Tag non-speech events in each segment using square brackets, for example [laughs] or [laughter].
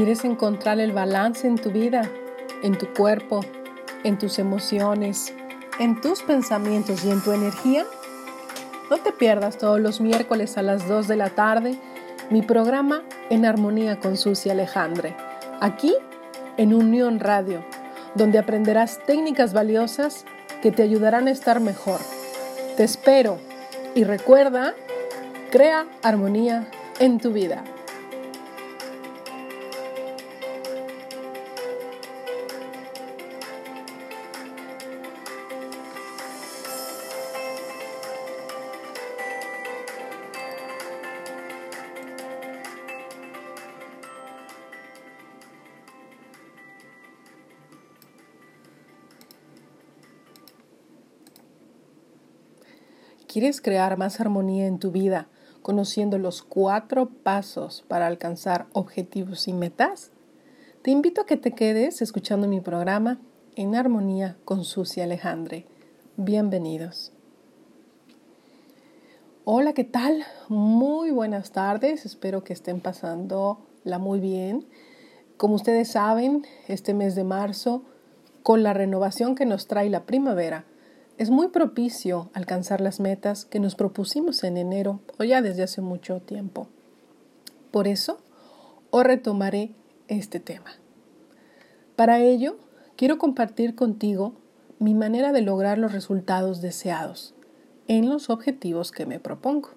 ¿Quieres encontrar el balance en tu vida, en tu cuerpo, en tus emociones, en tus pensamientos y en tu energía? No te pierdas todos los miércoles a las 2 de la tarde mi programa En Armonía con Susi Alejandre, aquí en Unión Radio, donde aprenderás técnicas valiosas que te ayudarán a estar mejor. Te espero y recuerda, crea armonía en tu vida. ¿Quieres crear más armonía en tu vida conociendo los cuatro pasos para alcanzar objetivos y metas? Te invito a que te quedes escuchando mi programa En Armonía con Susi Alejandre. Bienvenidos. Hola, ¿qué tal? Muy buenas tardes. Espero que estén pasándola muy bien. Como ustedes saben, este mes de marzo, con la renovación que nos trae la primavera, es muy propicio alcanzar las metas que nos propusimos en enero o ya desde hace mucho tiempo. Por eso, hoy retomaré este tema. Para ello, quiero compartir contigo mi manera de lograr los resultados deseados en los objetivos que me propongo.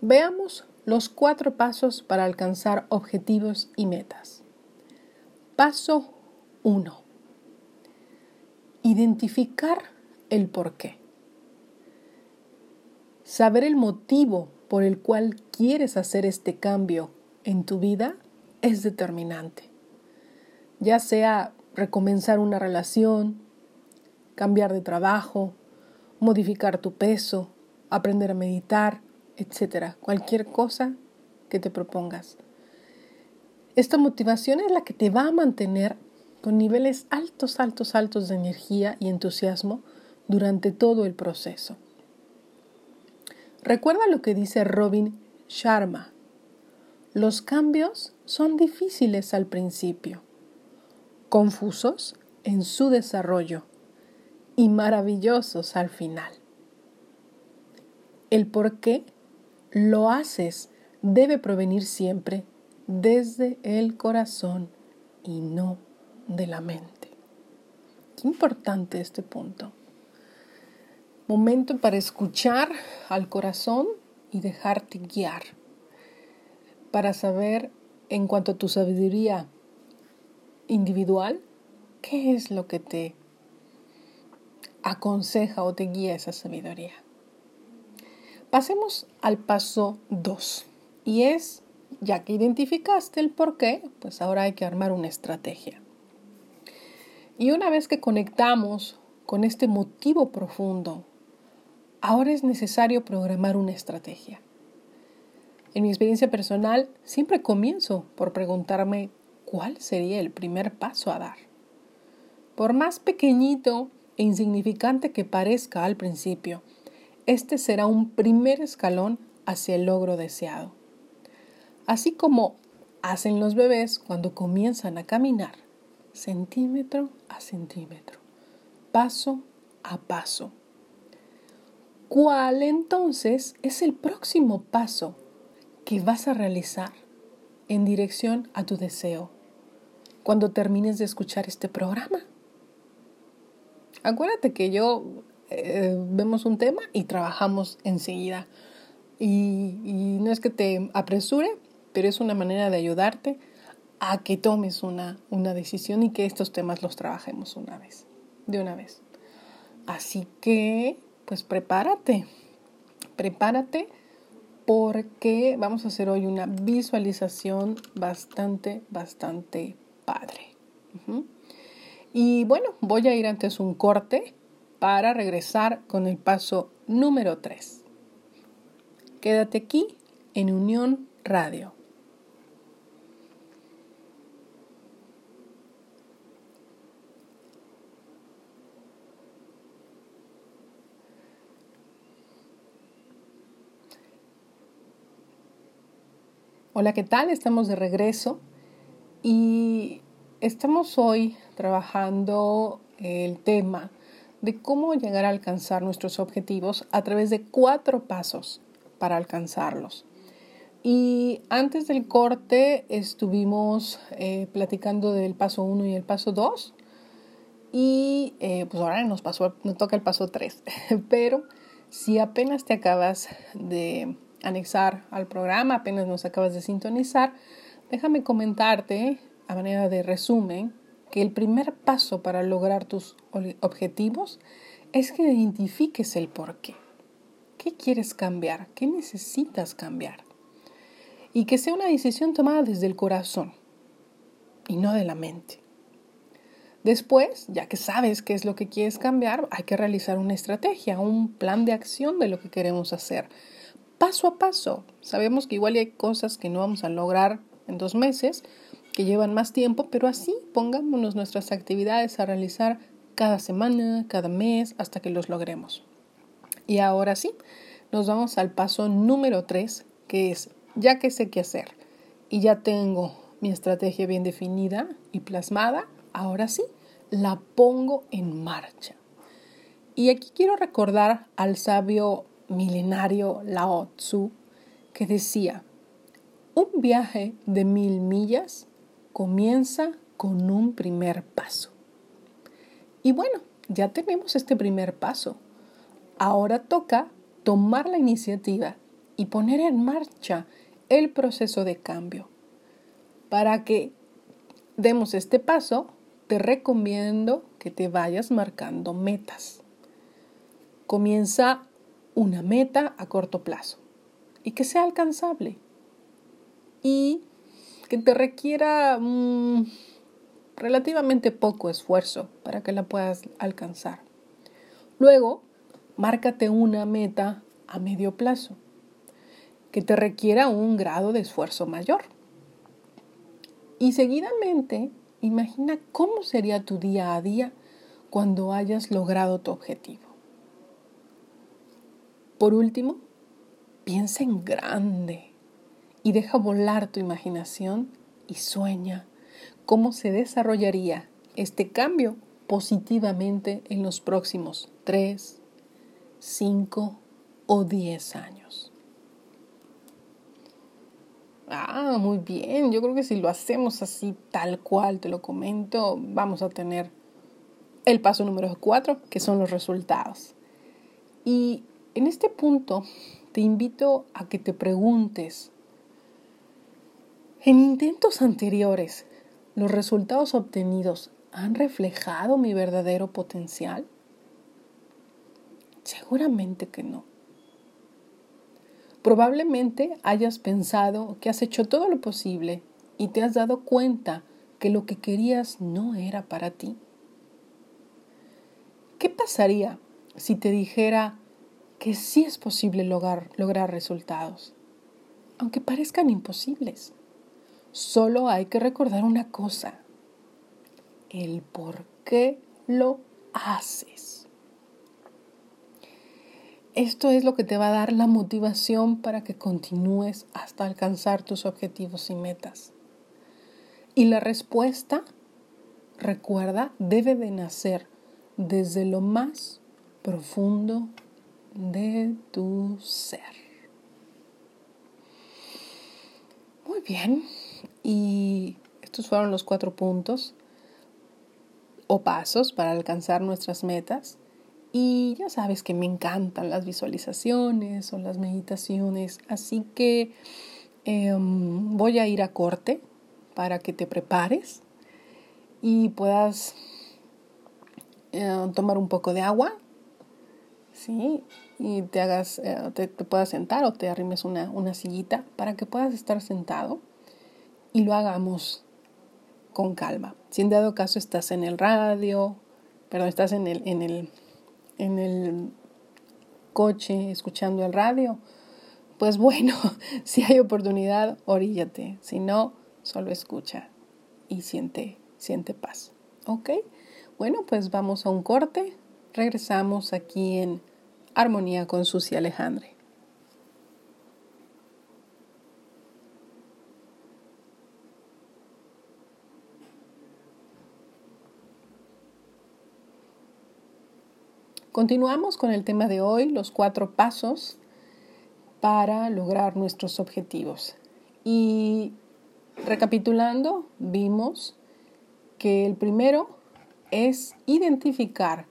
Veamos los cuatro pasos para alcanzar objetivos y metas. Paso 1. Identificar el por qué. Saber el motivo por el cual quieres hacer este cambio en tu vida es determinante. Ya sea recomenzar una relación, cambiar de trabajo, modificar tu peso, aprender a meditar, etc. Cualquier cosa que te propongas. Esta motivación es la que te va a mantener con niveles altos, altos, altos de energía y entusiasmo durante todo el proceso. Recuerda lo que dice Robin Sharma. Los cambios son difíciles al principio, confusos en su desarrollo y maravillosos al final. El por qué lo haces debe provenir siempre desde el corazón y no de la mente. Qué importante este punto. Momento para escuchar al corazón y dejarte guiar. Para saber, en cuanto a tu sabiduría individual, qué es lo que te aconseja o te guía esa sabiduría. Pasemos al paso 2. Y es, ya que identificaste el por qué, pues ahora hay que armar una estrategia. Y una vez que conectamos con este motivo profundo Ahora es necesario programar una estrategia. En mi experiencia personal, siempre comienzo por preguntarme cuál sería el primer paso a dar. Por más pequeñito e insignificante que parezca al principio, este será un primer escalón hacia el logro deseado. Así como hacen los bebés cuando comienzan a caminar, centímetro a centímetro, paso a paso. ¿Cuál entonces es el próximo paso que vas a realizar en dirección a tu deseo cuando termines de escuchar este programa? Acuérdate que yo eh, vemos un tema y trabajamos enseguida. Y, y, no es que te apresure, pero es una manera de ayudarte a que tomes una, una decisión y que estos temas los trabajemos una vez, de una vez. Así que pues prepárate, prepárate porque vamos a hacer hoy una visualización bastante, bastante padre. Y bueno, voy a ir antes un corte para regresar con el paso número 3. Quédate aquí en Unión Radio. Hola, ¿qué tal? Estamos de regreso Y estamos hoy trabajando el tema de cómo llegar a alcanzar nuestros objetivos a través de cuatro pasos para alcanzarlos. Y antes del corte estuvimos eh, platicando del paso 1 y el paso 2. Y eh, pues ahora nos, nos toca el paso 3. [laughs] Pero si apenas te acabas de anexar al programa, apenas nos acabas de sintonizar, déjame comentarte a manera de resumen que el primer paso para lograr tus objetivos es que identifiques el por qué. ¿Qué quieres cambiar? ¿Qué necesitas cambiar? Y que sea una decisión tomada desde el corazón y no de la mente. Después, ya que sabes qué es lo que quieres cambiar, hay que realizar una estrategia, un plan de acción de lo que queremos hacer. Paso a paso. Sabemos que igual hay cosas que no vamos a lograr en dos meses, que llevan más tiempo, pero así pongámonos nuestras actividades a realizar cada semana, cada mes, hasta que los logremos. Y ahora sí, nos vamos al paso número 3, que es, ya que sé qué hacer y ya tengo mi estrategia bien definida y plasmada, ahora sí, la pongo en marcha. Y aquí quiero recordar al sabio milenario Lao Tzu que decía, un viaje de mil millas comienza con un primer paso. Y bueno, ya tenemos este primer paso. Ahora toca tomar la iniciativa y poner en marcha el proceso de cambio. Para que demos este paso, te recomiendo que te vayas marcando metas. Comienza una meta a corto plazo y que sea alcanzable y que te requiera mm, relativamente poco esfuerzo para que la puedas alcanzar. Luego, márcate una meta a medio plazo que te requiera un grado de esfuerzo mayor. Y seguidamente Imagina cómo sería tu día a día cuando hayas logrado tu objetivo. Por último, piensa en grande y deja volar tu imaginación y sueña cómo se desarrollaría este cambio positivamente en los próximos 3, 5 o 10 años. Ah, muy bien. Yo creo que si lo hacemos así, tal cual te lo comento, vamos a tener el paso número cuatro, que son los resultados. Y en este punto te invito a que te preguntes, en intentos anteriores, ¿los resultados obtenidos han reflejado mi verdadero potencial? Seguramente que no. Probablemente hayas pensado que has hecho todo lo posible y te has dado cuenta que lo que querías no era para ti. ¿Qué pasaría si te dijera que sí es posible lograr, lograr resultados, aunque parezcan imposibles? Solo hay que recordar una cosa, el por qué lo haces. Esto es lo que te va a dar la motivación para que continúes hasta alcanzar tus objetivos y metas. Y la respuesta, recuerda, debe de nacer desde lo más profundo de tu ser. Muy bien, y estos fueron los cuatro puntos o pasos para alcanzar nuestras metas. Y ya sabes que me encantan las visualizaciones o las meditaciones, así que em, voy a ir a corte para que te prepares y puedas eh, tomar un poco de agua, ¿sí? Y te hagas, eh, te, puedas sentar o te arrimes una, una sillita para que puedas estar sentado y lo hagamos con calma. Si en dado caso estás en el radio, perdón, estás en el, en el en el coche escuchando el radio, pues bueno, [laughs] si hay oportunidad, oríllate. Si no, solo escucha y siente, siente paz. ¿Ok? Bueno, pues vamos a un corte. Regresamos aquí en Armonía con Susi Alejandre. Continuamos con el tema de hoy, los cuatro pasos para lograr nuestros objetivos. Y recapitulando, vimos que el primero es identificar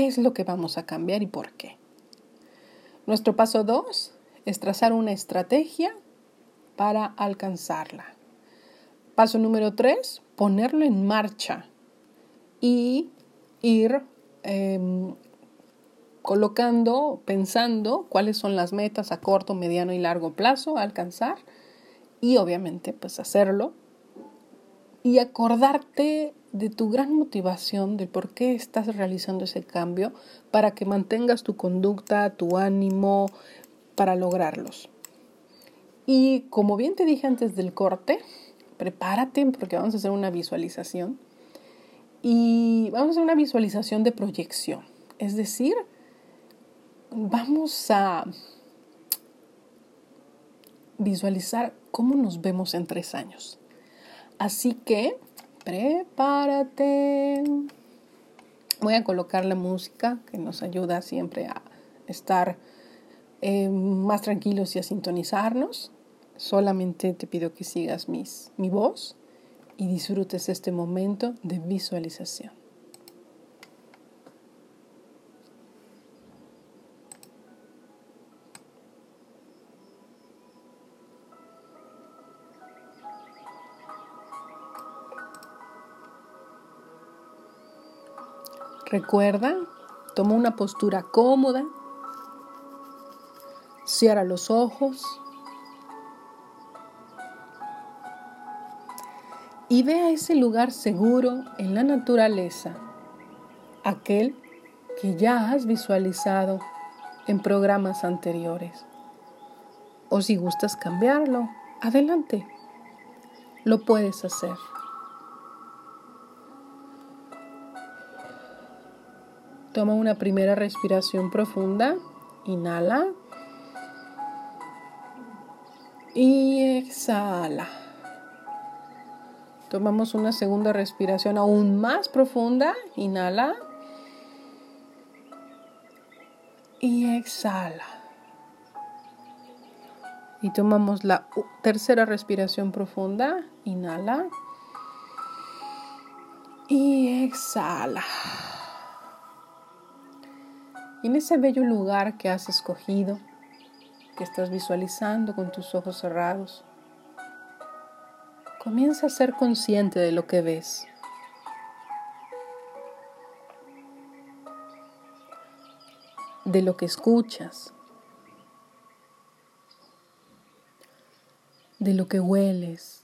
qué es lo que vamos a cambiar y por qué. Nuestro paso dos es trazar una estrategia para alcanzarla. Paso número tres, ponerlo en marcha y ir em, colocando, pensando cuáles son las metas a corto, mediano y largo plazo a alcanzar y obviamente pues hacerlo y acordarte de tu gran motivación, de por qué estás realizando ese cambio, para que mantengas tu conducta, tu ánimo, para lograrlos. Y como bien te dije antes del corte, prepárate porque vamos a hacer una visualización. Y vamos a hacer una visualización de proyección. Es decir, vamos a visualizar cómo nos vemos en tres años. Así que prepárate. Voy a colocar la música que nos ayuda siempre a estar eh, más tranquilos y a sintonizarnos. Solamente te pido que sigas mis, mi voz y disfrutes este momento de visualización. Recuerda, toma una postura cómoda, cierra los ojos y ve a ese lugar seguro en la naturaleza, aquel que ya has visualizado en programas anteriores. O si gustas cambiarlo, adelante, lo puedes hacer. Toma una primera respiración profunda. Inhala. Y exhala. Tomamos una segunda respiración aún más profunda. Inhala. Y exhala. Y tomamos la tercera respiración profunda. Inhala. Y exhala. Y en ese bello lugar que has escogido, que estás visualizando con tus ojos cerrados, comienza a ser consciente de lo que ves. de lo que escuchas, de lo que hueles,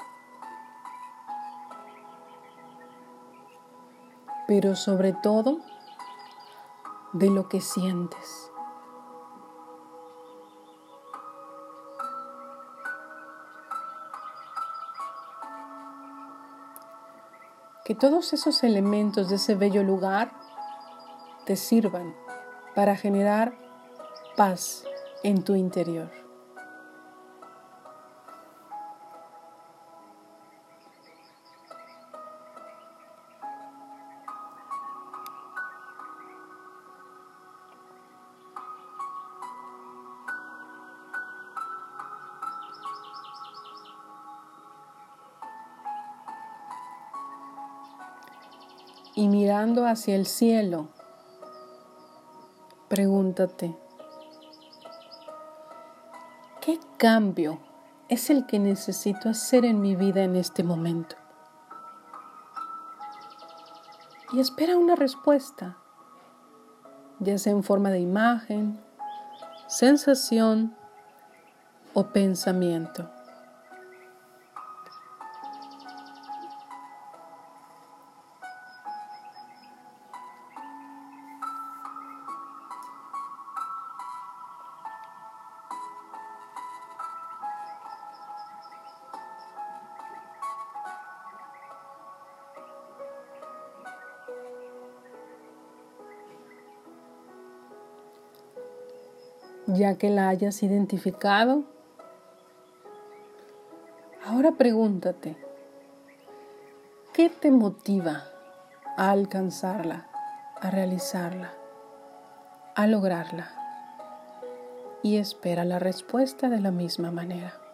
pero sobre todo de lo que sientes. Que todos esos elementos de ese bello lugar te sirvan para generar paz en tu interior. Y mirando hacia el cielo, pregúntate, ¿qué cambio es el que necesito hacer en mi vida en este momento? Y espera una respuesta, ya sea en forma de imagen, sensación o pensamiento. Ya que la hayas identificado, ahora pregúntate, ¿qué te motiva a alcanzarla, a realizarla? a lograrla y espera la respuesta de la misma manera.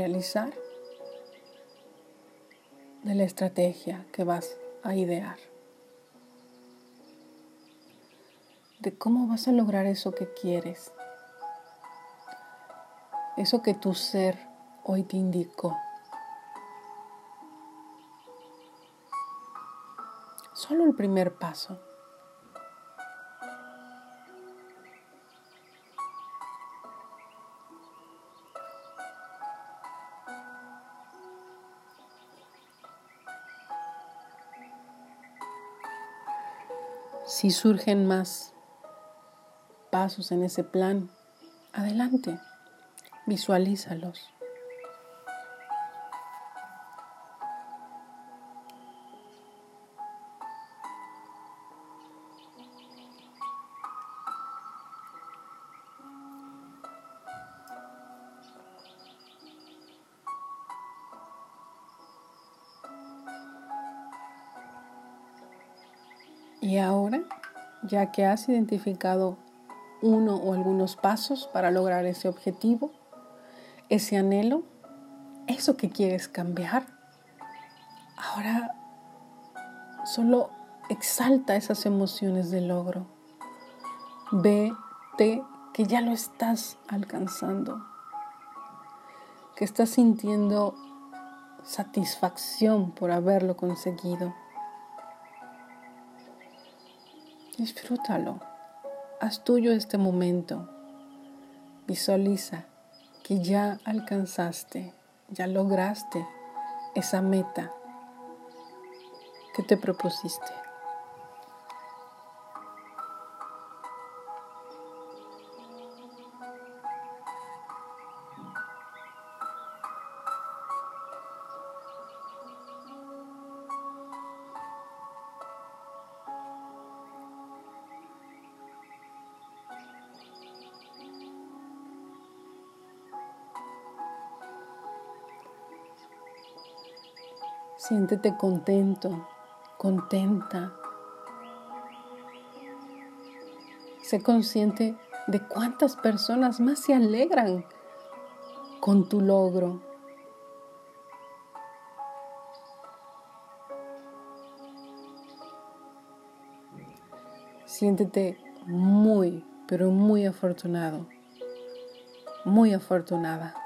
Realizar de la estrategia que vas a idear. De cómo vas a lograr eso que quieres. Eso que tu ser hoy te indicó. Solo el primer paso. Si surgen más pasos en ese plan, adelante, visualízalos. Ya que has identificado uno o algunos pasos para lograr ese objetivo, ese anhelo, eso que quieres cambiar, ahora solo exalta esas emociones de logro. Vete que ya lo estás alcanzando, que estás sintiendo satisfacción por haberlo conseguido. Disfrútalo. Haz tuyo este momento. Visualiza que ya alcanzaste, ya lograste esa meta que te propusiste. Siéntete contento, contenta. Sé consciente de cuántas personas más se alegran con tu logro. Siéntete muy, pero muy afortunado, muy afortunada.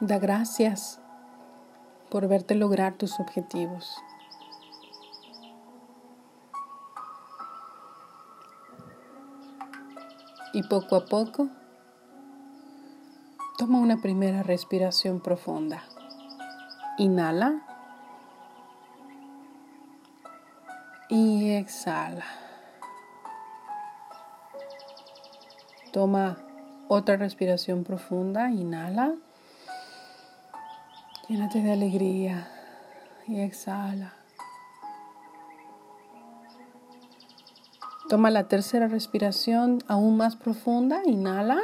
Da gracias por verte lograr tus objetivos. Y poco a poco, toma una primera respiración profunda. Inhala. Y exhala. Toma otra respiración profunda. Inhala. Llénate de alegría y exhala. Toma la tercera respiración aún más profunda. Inhala.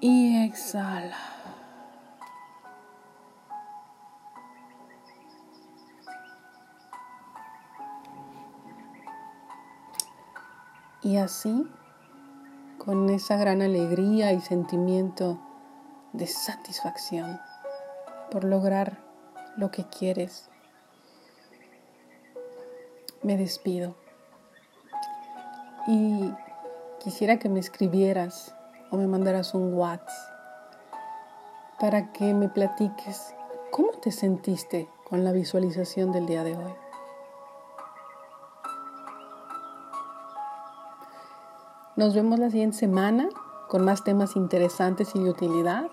Y exhala. Y así, con esa gran alegría y sentimiento de satisfacción por lograr lo que quieres. Me despido. y quisiera que me escribieras o me mandaras un WhatsApp para que me platiques cómo te sentiste con la visualización del día de hoy. Nos vemos la siguiente semana con más temas interesantes y de utilidad.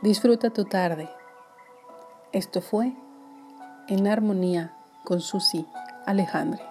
Disfruta tu tarde. Esto fue En Armonía con Susi Alejandre.